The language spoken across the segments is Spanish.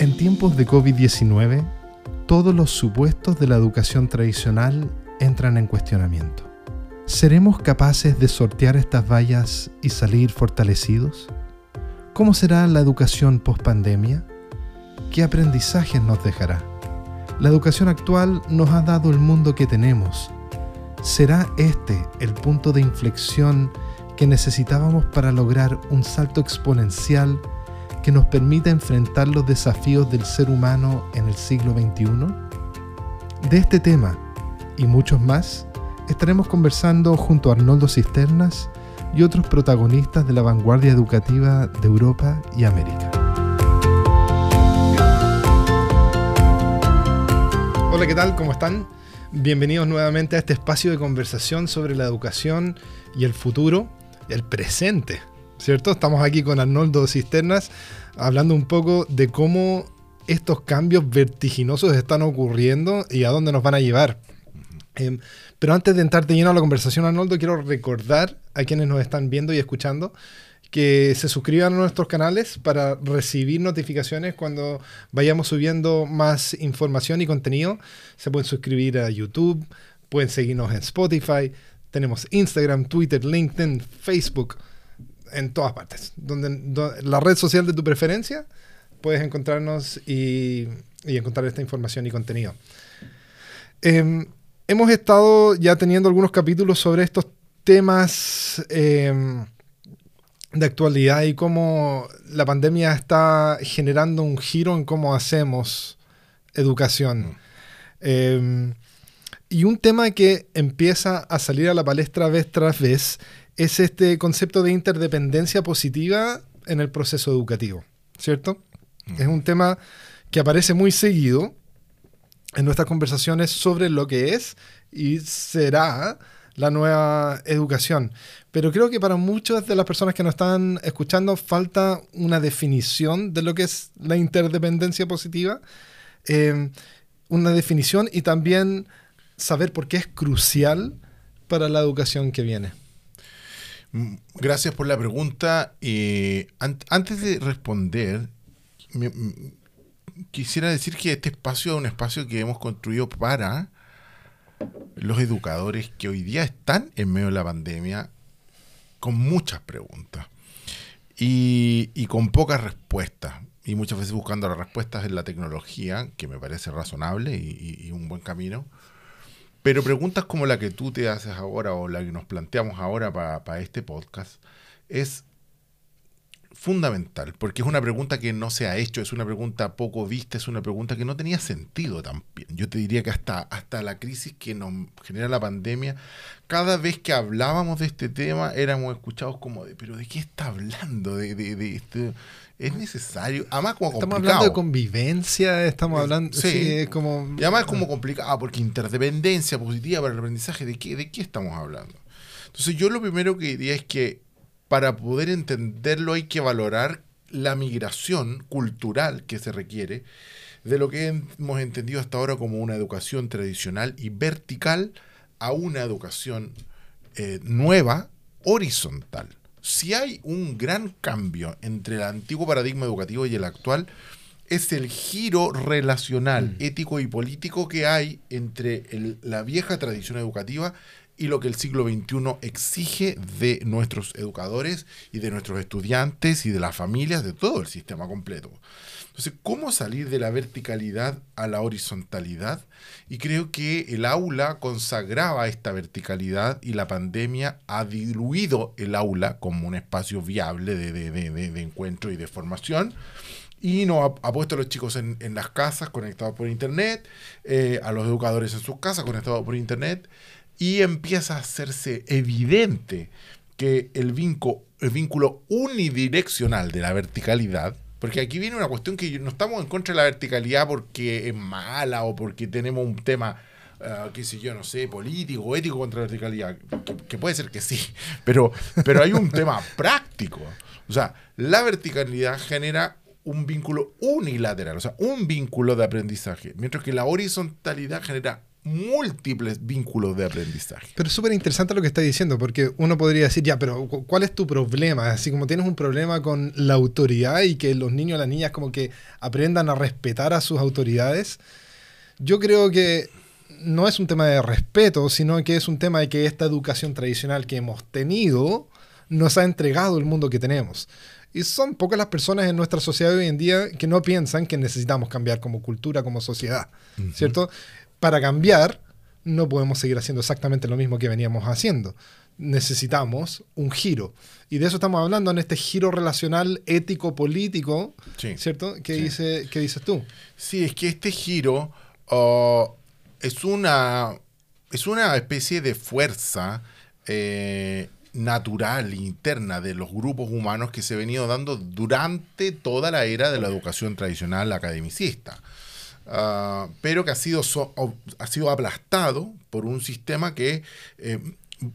En tiempos de COVID-19, todos los supuestos de la educación tradicional entran en cuestionamiento. ¿Seremos capaces de sortear estas vallas y salir fortalecidos? ¿Cómo será la educación post-pandemia? ¿Qué aprendizajes nos dejará? La educación actual nos ha dado el mundo que tenemos. ¿Será este el punto de inflexión que necesitábamos para lograr un salto exponencial que nos permita enfrentar los desafíos del ser humano en el siglo XXI? De este tema y muchos más estaremos conversando junto a Arnoldo Cisternas y otros protagonistas de la vanguardia educativa de Europa y América. Hola, ¿qué tal? ¿Cómo están? Bienvenidos nuevamente a este espacio de conversación sobre la educación y el futuro, el presente, ¿cierto? Estamos aquí con Arnoldo Cisternas hablando un poco de cómo estos cambios vertiginosos están ocurriendo y a dónde nos van a llevar. Em, pero antes de entrar de lleno a la conversación, Arnoldo, quiero recordar a quienes nos están viendo y escuchando que se suscriban a nuestros canales para recibir notificaciones cuando vayamos subiendo más información y contenido. Se pueden suscribir a YouTube, pueden seguirnos en Spotify, tenemos Instagram, Twitter, LinkedIn, Facebook, en todas partes. Donde, la red social de tu preferencia, puedes encontrarnos y, encontrar esta información y contenido. Em, hemos estado ya teniendo algunos capítulos sobre estos temas em, de actualidad y cómo la pandemia está generando un giro en cómo hacemos educación. Em, y un tema que empieza a salir a la palestra vez tras vez es este concepto de interdependencia positiva en el proceso educativo, ¿cierto? Es un tema que aparece muy seguido en nuestras conversaciones sobre lo que es y será la nueva educación. Pero creo que para muchas de las personas que nos están escuchando falta una definición de lo que es la interdependencia positiva, eh, una definición y también saber por qué es crucial para la educación que viene. Mm, gracias por la pregunta. Eh, antes de responder, mm, quisiera decir que este espacio es un espacio que hemos construido para los educadores que hoy día están en medio de la pandemia con muchas preguntas y, con pocas respuestas. Y muchas veces buscando las respuestas en la tecnología, que me parece razonable y un buen camino pero preguntas como la que tú te haces ahora o la que nos planteamos ahora para este podcast es fundamental, porque es una pregunta que no se ha hecho, es una pregunta poco vista, es una pregunta que no tenía sentido también. Yo te diría que hasta, hasta la crisis que nos genera la pandemia, cada vez que hablábamos de este tema éramos escuchados como de, pero ¿de qué está hablando? De, de, este, es necesario. Además, como Estamos hablando de convivencia, estamos hablando. Sí, es como. Y además es como complicado, porque interdependencia positiva para el aprendizaje, ¿de qué, ¿de qué estamos hablando? Entonces, yo lo primero que diría es que para poder entenderlo hay que valorar la migración cultural que se requiere de lo que hemos entendido hasta ahora como una educación tradicional y vertical a una educación eh, nueva, horizontal. Si hay un gran cambio entre el antiguo paradigma educativo y el actual, es el giro relacional, mm. ético y político que hay entre la vieja tradición educativa y lo que el siglo XXI exige de nuestros educadores y de nuestros estudiantes y de las familias, de todo el sistema completo. Entonces, ¿cómo salir de la verticalidad a la horizontalidad? Y creo que el aula consagraba esta verticalidad y la pandemia ha diluido el aula como un espacio viable de, encuentro y de formación y nos ha, puesto a los chicos en, las casas conectados por internet, eh, a los educadores en sus casas conectados por internet, y empieza a hacerse evidente que el el vínculo unidireccional de la verticalidad, porque aquí viene una cuestión que no estamos en contra de la verticalidad porque es mala o porque tenemos un tema, uh, qué sé yo, no sé, político o ético contra la verticalidad, que, puede ser que sí, pero, pero hay un tema práctico. O sea, la verticalidad genera un vínculo unilateral, o sea, un vínculo de aprendizaje, mientras que la horizontalidad genera múltiples vínculos de aprendizaje. Pero es súper interesante lo que está diciendo, porque uno podría decir, ya, pero ¿cuál es tu problema? Así como tienes un problema con la autoridad y que los niños y las niñas como que aprendan a respetar a sus autoridades, yo creo que no es un tema de respeto, sino que es un tema de que esta educación tradicional que hemos tenido nos ha entregado el mundo que tenemos. Y son pocas las personas en nuestra sociedad hoy en día que no piensan que necesitamos cambiar como cultura, como sociedad, ¿cierto? Para cambiar, no podemos seguir haciendo exactamente lo mismo que veníamos haciendo. Necesitamos un giro. Y de eso estamos hablando en este giro relacional ético-político, ¿cierto? ¿Qué, dice, ¿Qué dices tú? Sí, es que este giro uh, es, una, es una especie de fuerza eh, natural, interna de los grupos humanos que se ha venido dando durante toda la era de la educación tradicional academicista. Ah, pero que ha sido, ha sido aplastado por un sistema que eh,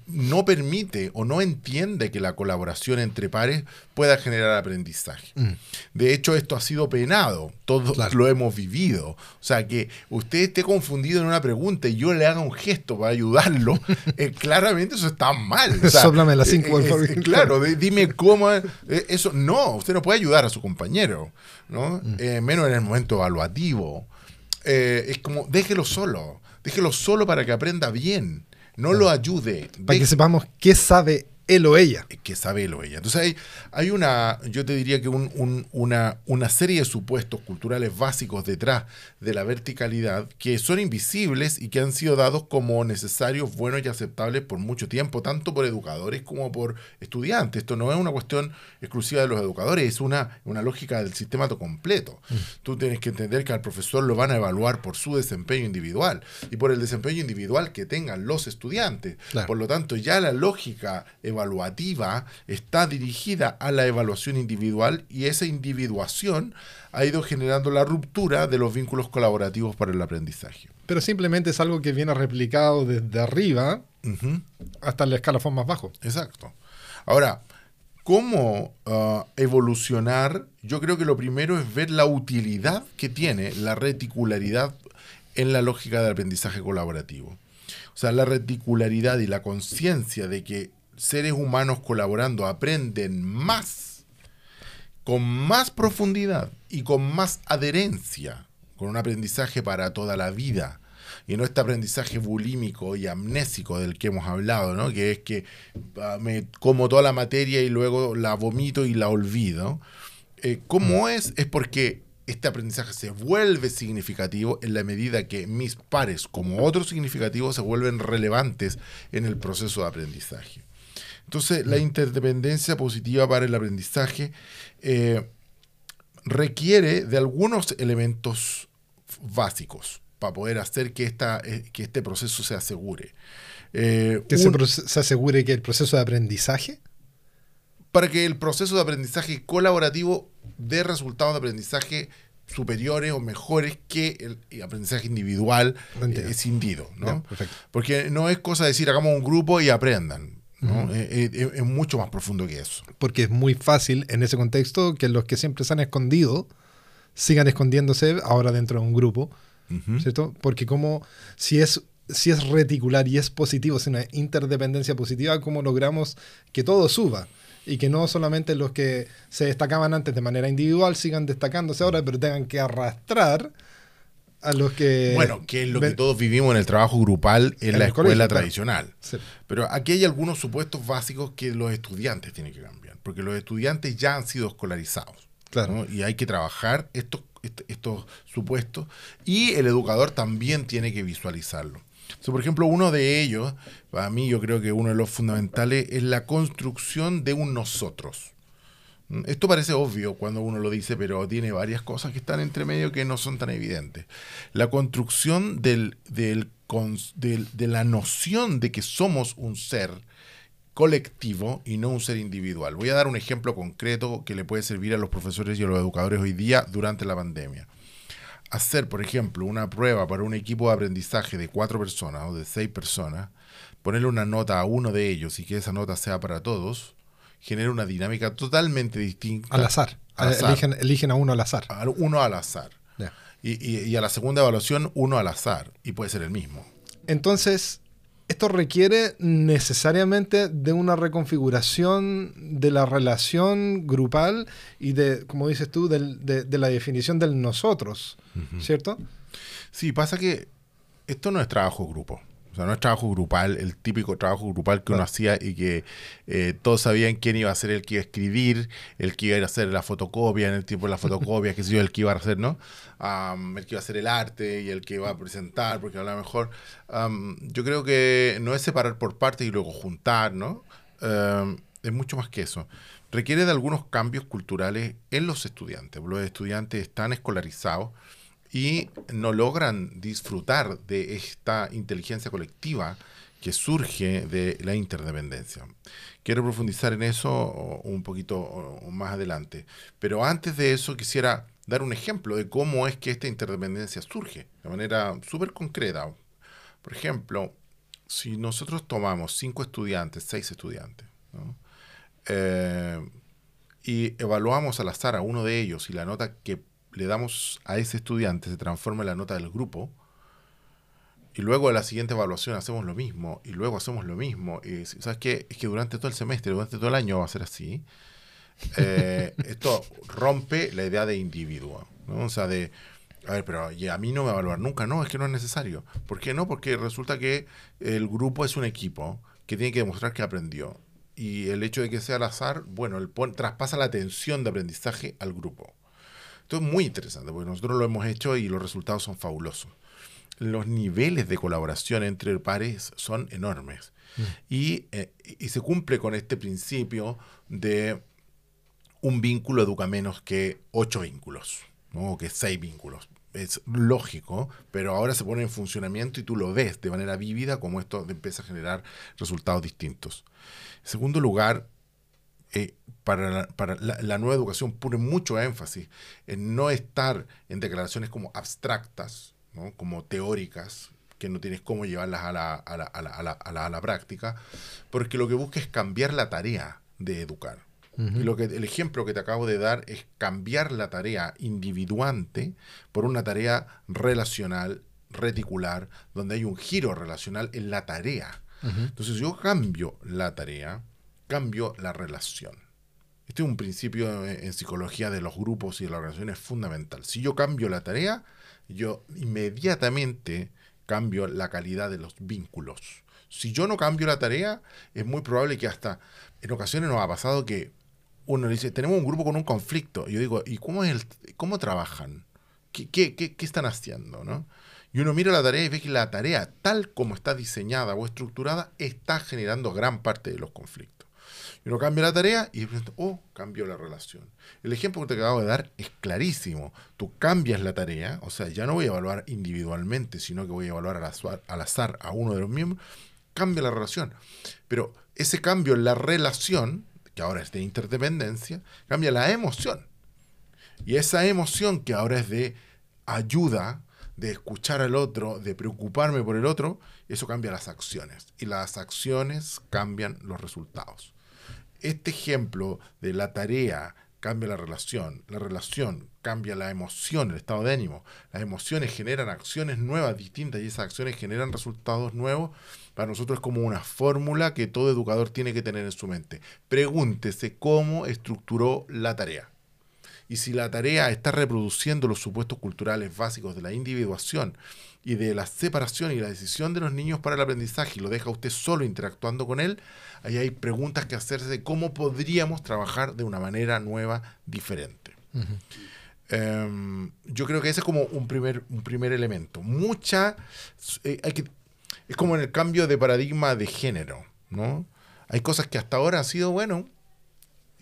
no permite o no entiende que la colaboración entre pares pueda generar aprendizaje. Mm. De hecho, esto ha sido penado, todos lo hemos vivido. O sea, que usted esté confundido en una pregunta y yo le haga un gesto para ayudarlo, eh, claramente eso está mal. O las cinco. Eh, claro, dime cómo. eso No, usted no puede ayudar a su compañero, ¿no? Mm. menos en el momento evaluativo. Es como, déjelo solo, déjelo solo para que aprenda bien no lo ayude. Para que sepamos qué sabe él o ella. Que sabe él o ella. Entonces hay, hay una, yo te diría que una, una serie de supuestos culturales básicos detrás de la verticalidad que son invisibles y que han sido dados como necesarios, buenos y aceptables por mucho tiempo, tanto por educadores como por estudiantes. Esto no es una cuestión exclusiva de los educadores, es una, una lógica del sistema completo. Mm. Tú tienes que entender que al profesor lo van a evaluar por su desempeño individual y por el desempeño individual que tengan los estudiantes. Por lo tanto, ya la lógica evaluativa está dirigida a la evaluación individual y esa individuación ha ido generando la ruptura de los vínculos colaborativos para el aprendizaje. Pero simplemente es algo que viene replicado desde arriba hasta la escalafón más bajo. Exacto. Ahora, ¿cómo uh, evolucionar? Yo creo que lo primero es ver la utilidad que tiene la reticularidad en la lógica del aprendizaje colaborativo. O sea, la reticularidad y la conciencia de que seres humanos colaborando aprenden más, con más profundidad y con más adherencia, con un aprendizaje para toda la vida. Y no este aprendizaje bulímico y amnésico del que hemos hablado, ¿no? que es que ah, me como toda la materia y luego la vomito y la olvido. Eh, ¿Cómo mm. es? Es porque este aprendizaje se vuelve significativo en la medida que mis pares, como otros significativos, se vuelven relevantes en el proceso de aprendizaje. Entonces, la interdependencia positiva para el aprendizaje eh, requiere de algunos elementos básicos para poder hacer que, esta, eh, que este proceso se asegure. Eh, ¿Que se, asegure que el proceso de aprendizaje? Para que el proceso de aprendizaje colaborativo dé resultados de aprendizaje superiores o mejores que el, aprendizaje individual escindido. ¿no? Porque no es cosa de decir hagamos un grupo y aprendan. Eh, eh, es, mucho más profundo que eso. Porque es muy fácil en ese contexto que los que siempre se han escondido sigan escondiéndose ahora dentro de un grupo, ¿cierto? Porque como si es, si es reticular y es positivo, es una interdependencia positiva, ¿cómo logramos que todo suba? Y que no solamente los que se destacaban antes de manera individual sigan destacándose ahora, pero tengan que arrastrar a los que... Bueno, que es lo que todos vivimos en el trabajo grupal en, la escuela tradicional. Pero aquí hay algunos supuestos básicos que los estudiantes tienen que cambiar, porque los estudiantes ya han sido escolarizados. Claro. Y hay que trabajar estos, estos supuestos y el educador también tiene que visualizarlo. por ejemplo, uno de ellos, para mí yo creo que uno de los fundamentales es la construcción de un nosotros. Esto parece obvio cuando uno lo dice, pero tiene varias cosas que están entre medio que no son tan evidentes. La construcción de la noción de que somos un ser colectivo y no un ser individual. Voy a dar un ejemplo concreto que le puede servir a los profesores y a los educadores hoy día durante la pandemia. Hacer, por ejemplo, una prueba para un equipo de aprendizaje de cuatro personas o de seis personas, ponerle una nota a uno de ellos y que esa nota sea para todos, genera una dinámica totalmente distinta. Al azar. Eligen, a uno al azar. uno al azar. Y, a la segunda evaluación, uno al azar. Y puede ser el mismo. entonces, esto requiere necesariamente de una reconfiguración de la relación grupal y de, como dices tú, del- de, de la definición del nosotros, ¿cierto? Sí, pasa que esto no es trabajo grupo. O sea, no es trabajo grupal, el típico trabajo grupal que uno hacía y que eh, todos sabían quién iba a ser el que iba a escribir, el que iba a ir a hacer la fotocopia en el tiempo de la fotocopia, qué sé yo, el que iba a hacer, ¿no? El que iba a hacer el arte y el que iba a presentar, porque a lo mejor yo creo que no es separar por partes y luego juntar, ¿no? Es mucho más que eso. Requiere de algunos cambios culturales en los estudiantes. Los estudiantes están escolarizados y no logran disfrutar de esta inteligencia colectiva que surge de la interdependencia. Quiero profundizar en eso un poquito más adelante, pero antes de eso quisiera dar un ejemplo de cómo es que esta interdependencia surge de manera súper concreta. Por ejemplo, si nosotros tomamos cinco estudiantes, seis estudiantes. Eh, y evaluamos al azar a uno de ellos y la nota que le damos a ese estudiante se transforma en la nota del grupo, y luego en la siguiente evaluación hacemos lo mismo, y luego hacemos lo mismo, y ¿sabes qué? Es que durante todo el semestre, durante todo el año va a ser así. Eh, esto rompe la idea de individuo, ¿no? O sea, de, a ver, pero a mí no me va a evaluar nunca, no, es que no es necesario. ¿Por qué no? Porque resulta que el grupo es un equipo que tiene que demostrar que aprendió. Y el hecho de que sea al azar, bueno, él pon- traspasa la atención de aprendizaje al grupo. Esto es muy interesante porque nosotros lo hemos hecho y los resultados son fabulosos. Los niveles de colaboración entre pares son enormes. Y, eh, y se cumple con este principio de un vínculo educa menos que ocho vínculos, ¿no? o que seis vínculos. Es lógico, pero ahora se pone en funcionamiento y tú lo ves de manera vívida como esto empieza a generar resultados distintos. En segundo lugar, eh, para, la, para la, la nueva educación pone mucho énfasis en no estar en declaraciones como abstractas, ¿no? como teóricas, que no tienes cómo llevarlas a la, a, la, a, la, a, la, práctica, porque lo que busca es cambiar la tarea de educar. Uh -huh. Y lo que, el ejemplo que te acabo de dar es cambiar la tarea individuante por una tarea relacional, reticular, donde hay un giro relacional en la tarea. Uh -huh. Entonces yo cambio la tarea, cambio la relación. Este es un principio en psicología de los grupos y de la organización es fundamental. Si yo cambio la tarea, yo inmediatamente cambio la calidad de los vínculos. Si yo no cambio la tarea, es muy probable que hasta en ocasiones nos ha pasado que uno dice, tenemos un grupo con un conflicto. Y yo digo, ¿y cómo, es el, cómo trabajan? ¿Qué, qué, qué, qué están haciendo? ¿no? Y uno mira la tarea y ve que la tarea, tal como está diseñada o estructurada, está generando gran parte de los conflictos. Y uno cambia la tarea y oh, cambió la relación. El ejemplo que te acabo de dar es clarísimo. Tú cambias la tarea, o sea, ya no voy a evaluar individualmente, sino que voy a evaluar al azar, al azar a uno de los miembros, cambia la relación. Pero ese cambio en la relación, que ahora es de interdependencia, cambia la emoción. Y esa emoción que ahora es de ayuda, de escuchar al otro, de preocuparme por el otro, eso cambia las acciones. Y las acciones cambian los resultados. Este ejemplo de la tarea cambia la relación, la relación cambia la emoción, el estado de ánimo, las emociones generan acciones nuevas, distintas, y esas acciones generan resultados nuevos, para nosotros es como una fórmula que todo educador tiene que tener en su mente. Pregúntese cómo estructuró la tarea. Y si la tarea está reproduciendo los supuestos culturales básicos de la individuación y de la separación y la decisión de los niños para el aprendizaje y lo deja usted solo interactuando con él, ahí hay preguntas que hacerse de cómo podríamos trabajar de una manera nueva, diferente. Uh -huh. um, yo creo que ese es como un primer, un primer elemento. Mucha... Eh, hay que, es como en el cambio de paradigma de género, ¿no? Hay cosas que hasta ahora han sido, bueno,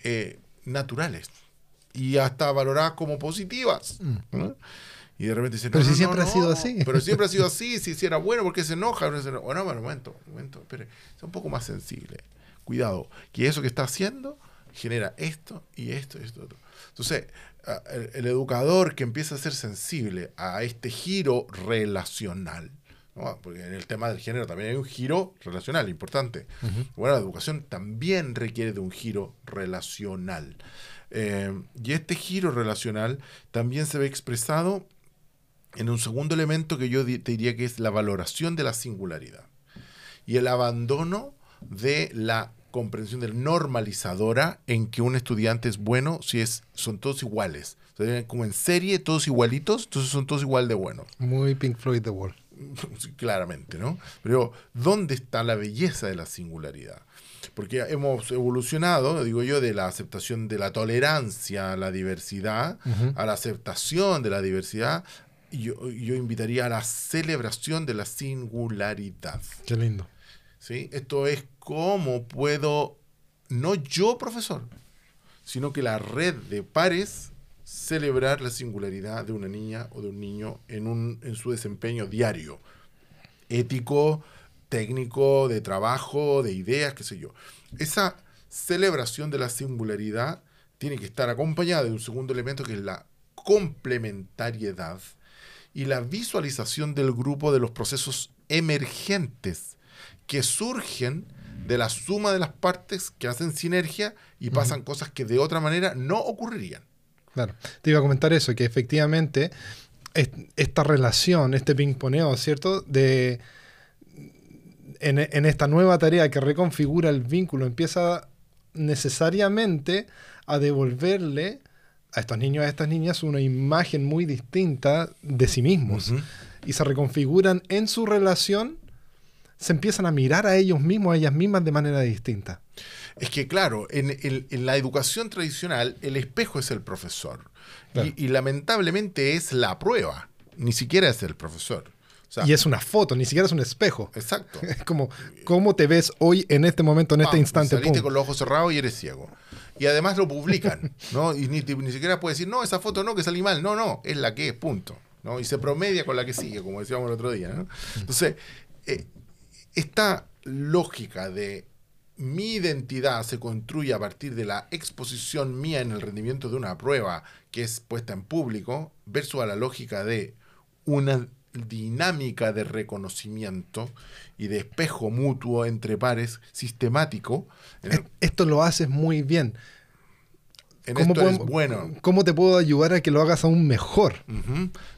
eh, naturales y hasta valoradas como positivas. ¿no? Y de repente dicen, pero no, si no, siempre ha sido así. Pero siempre ha sido así, si, si era bueno, porque se enoja? Bueno, bueno, momento, momento, espere, sea un poco más sensible. Cuidado, que eso que está haciendo genera esto y esto y esto otro. Entonces, el, el, educador que empieza a ser sensible a este giro relacional, ¿no? porque en el tema del género también hay un giro relacional importante. Uh -huh. Bueno, la educación también requiere de un giro relacional. Eh, y este giro relacional también se ve expresado en un segundo elemento que yo te diría que es la valoración de la singularidad y el abandono de la comprensión del normalizadora en que un estudiante es bueno si es son todos iguales. como en serie, todos igualitos, entonces son todos igual de buenos. Muy Pink Floyd The Wall. claramente, ¿no? Pero ¿dónde está la belleza de la singularidad? Porque hemos evolucionado, digo yo, de la aceptación de la tolerancia a la diversidad, a la aceptación de la diversidad, y yo, yo invitaría a la celebración de la singularidad. Qué lindo. ¿Sí? Esto es cómo puedo, no yo profesor, sino que la red de pares celebrar la singularidad de una niña o de un niño en, un, en su desempeño diario, ético, técnico, de trabajo, de ideas, qué sé yo. Esa celebración de la singularidad tiene que estar acompañada de un segundo elemento que es la complementariedad y la visualización del grupo de los procesos emergentes que surgen de la suma de las partes que hacen sinergia y pasan cosas que de otra manera no ocurrirían. Claro, te iba a comentar eso, que efectivamente esta relación, este ping-poneo, ¿cierto? De, en, esta nueva tarea que reconfigura el vínculo, empieza necesariamente a devolverle a estos niños, a estas niñas, una imagen muy distinta de sí mismos. Y se reconfiguran en su relación se empiezan a mirar a ellos mismos, a ellas mismas de manera distinta. Es que claro, en, la educación tradicional el espejo es el profesor y, lamentablemente es la prueba, ni siquiera es el profesor. Y es una foto, ni siquiera es un espejo. Exacto. Es como, ¿cómo te ves hoy en este momento, en este instante? Saliste con los ojos cerrados y eres ciego. Y además lo publican, ¿no? Y ni, ni siquiera puedes decir, no, esa foto no, que salí mal. No, no, es la que es, punto. ¿no? Y se promedia con la que sigue, como decíamos el otro día. ¿no? Entonces, eh, esta lógica de mi identidad se construye a partir de la exposición mía en el rendimiento de una prueba que es puesta en público, versus a la lógica de una dinámica de reconocimiento y de espejo mutuo entre pares sistemático. Esto lo haces muy bien. ¿Cómo, bueno. ¿Cómo te puedo ayudar a que lo hagas aún mejor?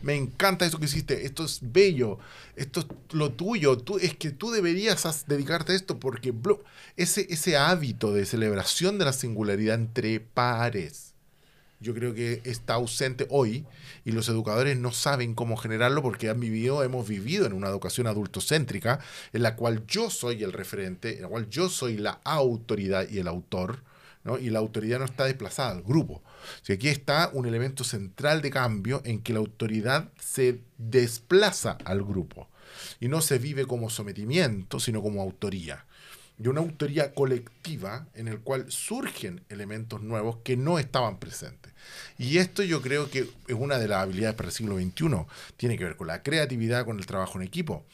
Me encanta eso que hiciste. Esto es bello. Esto es lo tuyo. Tú, es que tú deberías dedicarte a esto porque ese, ese hábito de celebración de la singularidad entre pares, yo creo que está ausente hoy y los educadores no saben cómo generarlo porque han vivido, hemos vivido en una educación adultocéntrica en la cual yo soy el referente, en la cual yo soy la autoridad y el autor y la autoridad no está desplazada al grupo. O aquí está un elemento central de cambio en que la autoridad se desplaza al grupo y no se vive como sometimiento, sino como autoría. Y una autoría colectiva en el cual surgen elementos nuevos que no estaban presentes. Y esto yo creo que es una de las habilidades para el siglo XXI. Tiene que ver con la creatividad, con el trabajo en equipo.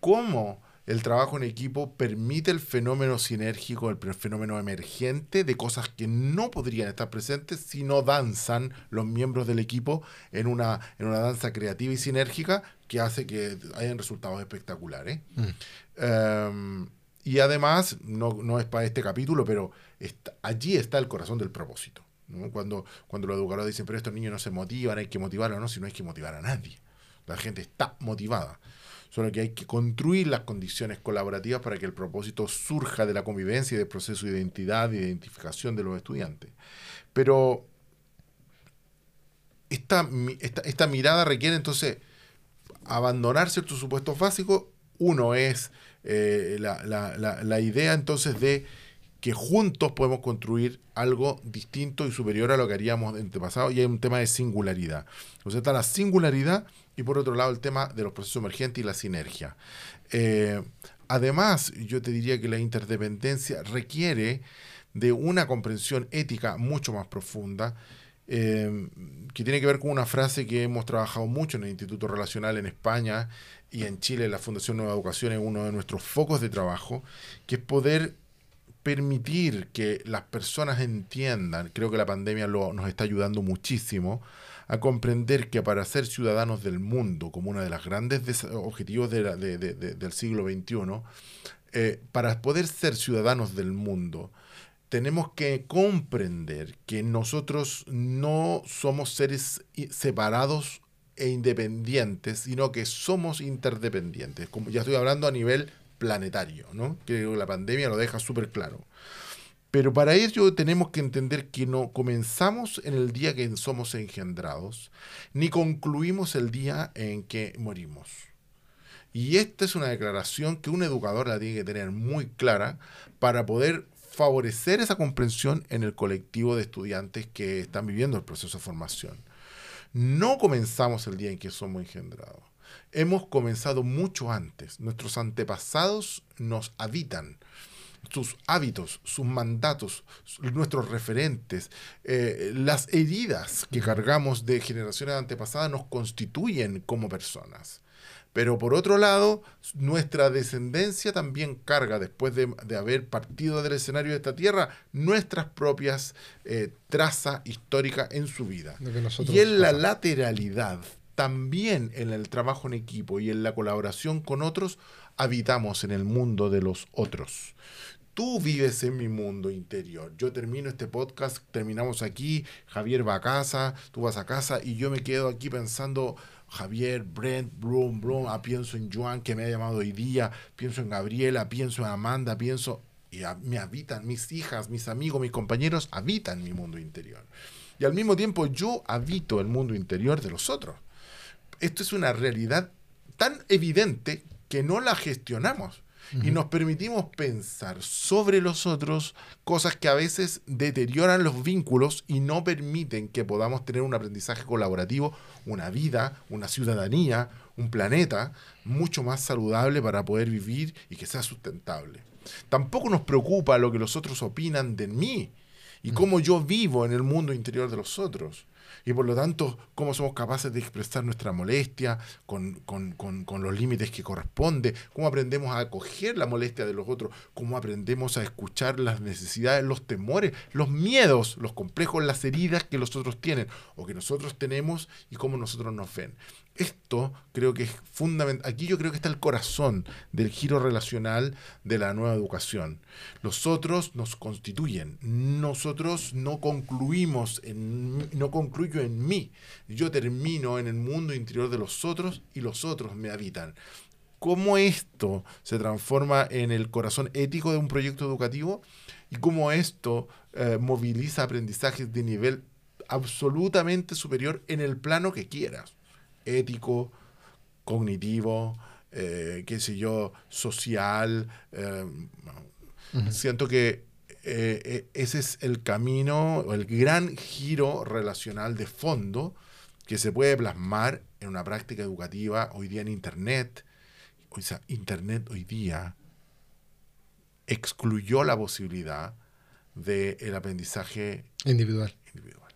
¿Cómo el trabajo en equipo permite el fenómeno sinérgico, el fenómeno emergente de cosas que no podrían estar presentes si no danzan los miembros del equipo en una, en una danza creativa y sinérgica que hace que hayan resultados espectaculares. Mm. Em, y además, no, es para este capítulo, pero allí está el corazón del propósito. Cuando, cuando los educadores dicen, pero estos niños no se motivan, hay que motivarlos, no, si no hay que motivar a nadie. La gente está motivada solo que hay que construir las condiciones colaborativas para que el propósito surja de la convivencia y del proceso de identidad y de identificación de los estudiantes. Pero esta, esta, mirada requiere entonces abandonar ciertos supuestos básicos. Uno es eh, la, la idea entonces de que juntos podemos construir algo distinto y superior a lo que haríamos en el y hay un tema de singularidad. O sea, está la singularidad y por otro lado el tema de los procesos emergentes y la sinergia. Eh, además, yo te diría que la interdependencia requiere de una comprensión ética mucho más profunda, eh, que tiene que ver con una frase que hemos trabajado mucho en el Instituto Relacional en España y en Chile, la Fundación Nueva Educación es uno de nuestros focos de trabajo, que es poder permitir que las personas entiendan, creo que la pandemia lo, nos está ayudando muchísimo, a comprender que para ser ciudadanos del mundo, como uno de los grandes objetivos del siglo XXI, eh, para poder ser ciudadanos del mundo, tenemos que comprender que nosotros no somos seres separados e independientes, sino que somos interdependientes. Como ya estoy hablando a nivel planetario, ¿no? Que la pandemia lo deja súper claro. Pero para ello tenemos que entender que no comenzamos en el día que somos engendrados, ni concluimos el día en que morimos. Y esta es una declaración que un educador la tiene que tener muy clara para poder favorecer esa comprensión en el colectivo de estudiantes que están viviendo el proceso de formación. No comenzamos el día en que somos engendrados. Hemos comenzado mucho antes. Nuestros antepasados nos habitan sus hábitos, sus mandatos, nuestros referentes, eh, las heridas que cargamos de generaciones antepasadas nos constituyen como personas. Pero por otro lado, nuestra descendencia también carga, después de, haber partido del escenario de esta tierra, nuestras propias eh, trazas históricas en su vida. Y en la lateralidad, también en el trabajo en equipo y en la colaboración con otros, habitamos en el mundo de los otros. Tú vives en mi mundo interior. Yo termino este podcast, terminamos aquí, Javier va a casa, tú vas a casa y yo me quedo aquí pensando, Javier, Brent, Brum, Brum, ah, pienso en Joan que me ha llamado hoy día, pienso en Gabriela, pienso en Amanda, pienso... Y me habitan, mis hijas, mis amigos, mis compañeros habitan mi mundo interior. Y al mismo tiempo yo habito el mundo interior de los otros. Esto es una realidad tan evidente que no la gestionamos y nos permitimos pensar sobre los otros cosas que a veces deterioran los vínculos y no permiten que podamos tener un aprendizaje colaborativo, una vida, una ciudadanía, un planeta mucho más saludable para poder vivir y que sea sustentable. Tampoco nos preocupa lo que los otros opinan de mí y cómo yo vivo en el mundo interior de los otros y por lo tanto cómo somos capaces de expresar nuestra molestia con, los límites que corresponde, cómo aprendemos a acoger la molestia de los otros, cómo aprendemos a escuchar las necesidades, los temores, los miedos, los complejos, las heridas que los otros tienen o que nosotros tenemos y cómo nosotros nos ven. Esto creo que es fundamental. Aquí yo creo que está el corazón del giro relacional de la nueva educación. Los otros nos constituyen. Nosotros no concluimos, en, no concluyo en mí. Yo termino en el mundo interior de los otros y los otros me habitan. ¿Cómo esto se transforma en el corazón ético de un proyecto educativo? Y cómo esto eh, moviliza aprendizajes de nivel absolutamente superior en el plano que quieras ético, cognitivo, eh, qué sé yo, social. Eh, siento que eh, ese es el camino, o el gran giro relacional de fondo que se puede plasmar en una práctica educativa hoy día en Internet. O sea, Internet hoy día excluyó la posibilidad del aprendizaje individual. individual.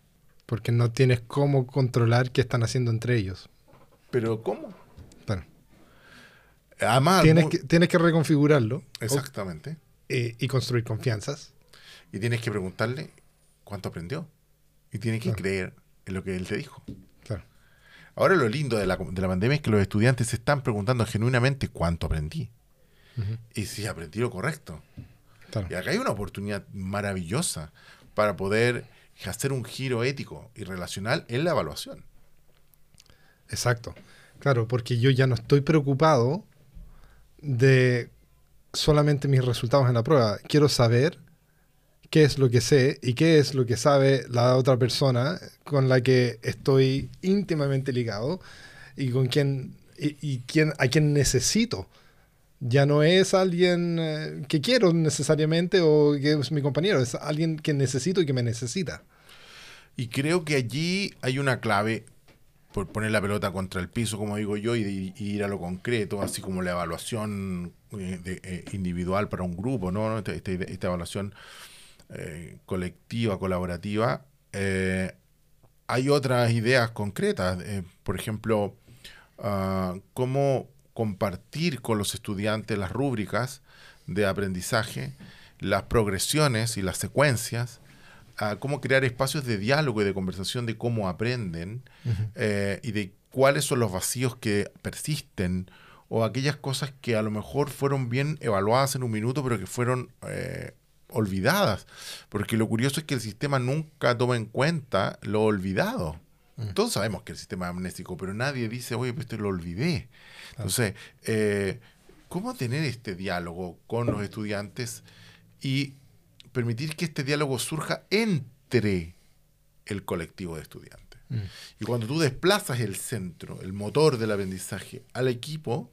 Porque no tienes cómo controlar qué están haciendo entre ellos. Pero ¿cómo? Bueno. Además, tienes, que, tienes que reconfigurarlo. Exactamente. Eh, y construir confianzas. Y tienes que preguntarle cuánto aprendió. Y tienes que creer en lo que él te dijo. Claro. Ahora lo lindo de la, de la pandemia es que los estudiantes se están preguntando genuinamente cuánto aprendí. Y si aprendí lo correcto. Y acá hay una oportunidad maravillosa para poder hacer un giro ético y relacional en la evaluación. Exacto. Claro, porque yo ya no estoy preocupado de solamente mis resultados en la prueba. Quiero saber qué es lo que sé y qué es lo que sabe la otra persona con la que estoy íntimamente ligado y con quien y, a quien necesito. Ya no es alguien eh, que quiero necesariamente o que es mi compañero, es alguien que necesito y que me necesita. Y creo que allí hay una clave por poner la pelota contra el piso, como digo yo, y, ir a lo concreto, así como la evaluación eh, eh, individual para un grupo, ¿no? Esta, este, esta, evaluación eh, colectiva, colaborativa. hay otras ideas concretas, por ejemplo, uh, cómo compartir con los estudiantes las rúbricas de aprendizaje, las progresiones y las secuencias, a cómo crear espacios de diálogo y de conversación de cómo aprenden eh, y de cuáles son los vacíos que persisten o aquellas cosas que a lo mejor fueron bien evaluadas en un minuto pero que fueron eh, olvidadas. Porque lo curioso es que el sistema nunca toma en cuenta lo olvidado. Mm. Todos sabemos que el sistema es amnésico, pero nadie dice, oye, pues esto lo olvidé. Entonces, eh, ¿cómo tener este diálogo con los estudiantes y permitir que este diálogo surja entre el colectivo de estudiantes? Mm. Y cuando tú desplazas el centro, el motor del aprendizaje al equipo,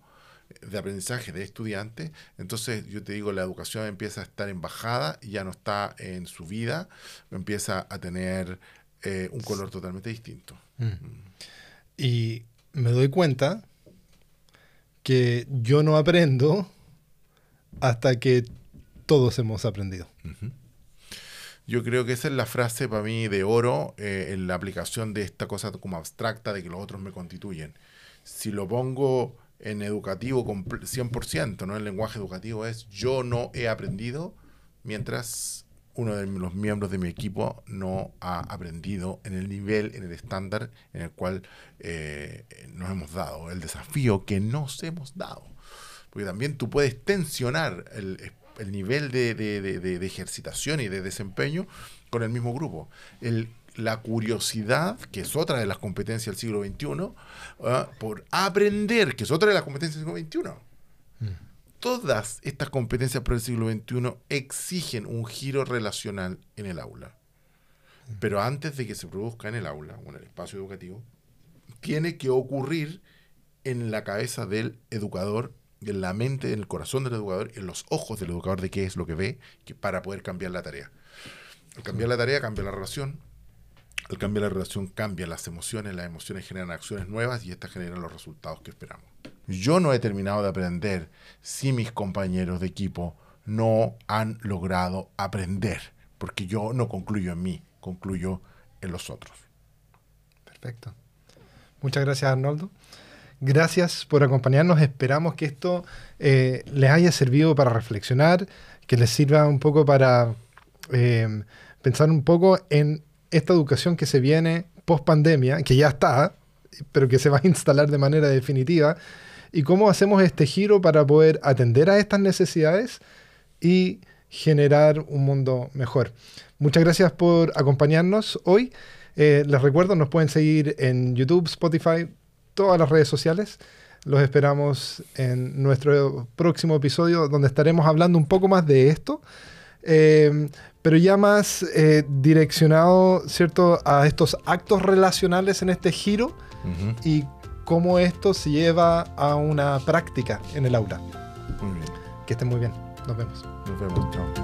de aprendizaje de estudiantes, entonces yo te digo, la educación empieza a estar en bajada y ya no está en su vida, empieza a tener eh, un color totalmente distinto. Mm. Y me doy cuenta que yo no aprendo hasta que todos hemos aprendido. Yo creo que esa es la frase para mí de oro eh, en la aplicación de esta cosa como abstracta de que los otros me constituyen. Si lo pongo en educativo 100%, ¿no? El lenguaje educativo es yo no he aprendido mientras uno de los miembros de mi equipo no ha aprendido en el nivel, en el estándar en el cual eh, nos hemos dado, el desafío que nos hemos dado. Porque también tú puedes tensionar el, nivel de, de, ejercitación y de desempeño con el mismo grupo. El la curiosidad, que es otra de las competencias del siglo XXI, ¿ah? por aprender, que es otra de las competencias del siglo XXI. Mm. Todas estas competencias por el siglo XXI exigen un giro relacional en el aula. Mm. Pero antes de que se produzca en el aula o en el espacio educativo, tiene que ocurrir en la cabeza del educador, en la mente, en el corazón del educador, en los ojos del educador de qué es lo que ve, que para poder cambiar la tarea. Al cambiar la tarea cambia la relación, al cambiar la relación cambian las emociones, las emociones generan acciones nuevas y estas generan los resultados que esperamos. Yo no he terminado de aprender si mis compañeros de equipo no han logrado aprender, porque yo no concluyo en mí, concluyo en los otros. Perfecto. Muchas gracias Arnoldo. Gracias por acompañarnos. Esperamos que esto eh, les haya servido para reflexionar, que les sirva un poco para eh, pensar un poco en esta educación que se viene post pandemia, que ya está, pero que se va a instalar de manera definitiva, y cómo hacemos este giro para poder atender a estas necesidades y generar un mundo mejor. Muchas gracias por acompañarnos hoy. Eh, les recuerdo, nos pueden seguir en YouTube, Spotify, todas las redes sociales. Los esperamos en nuestro próximo episodio donde estaremos hablando un poco más de esto. Eh, pero ya más eh, direccionado, ¿cierto?, a estos actos relacionales en este giro y cómo esto se lleva a una práctica en el aula. Muy bien. Que estén muy bien. Nos vemos. Nos vemos. Chao.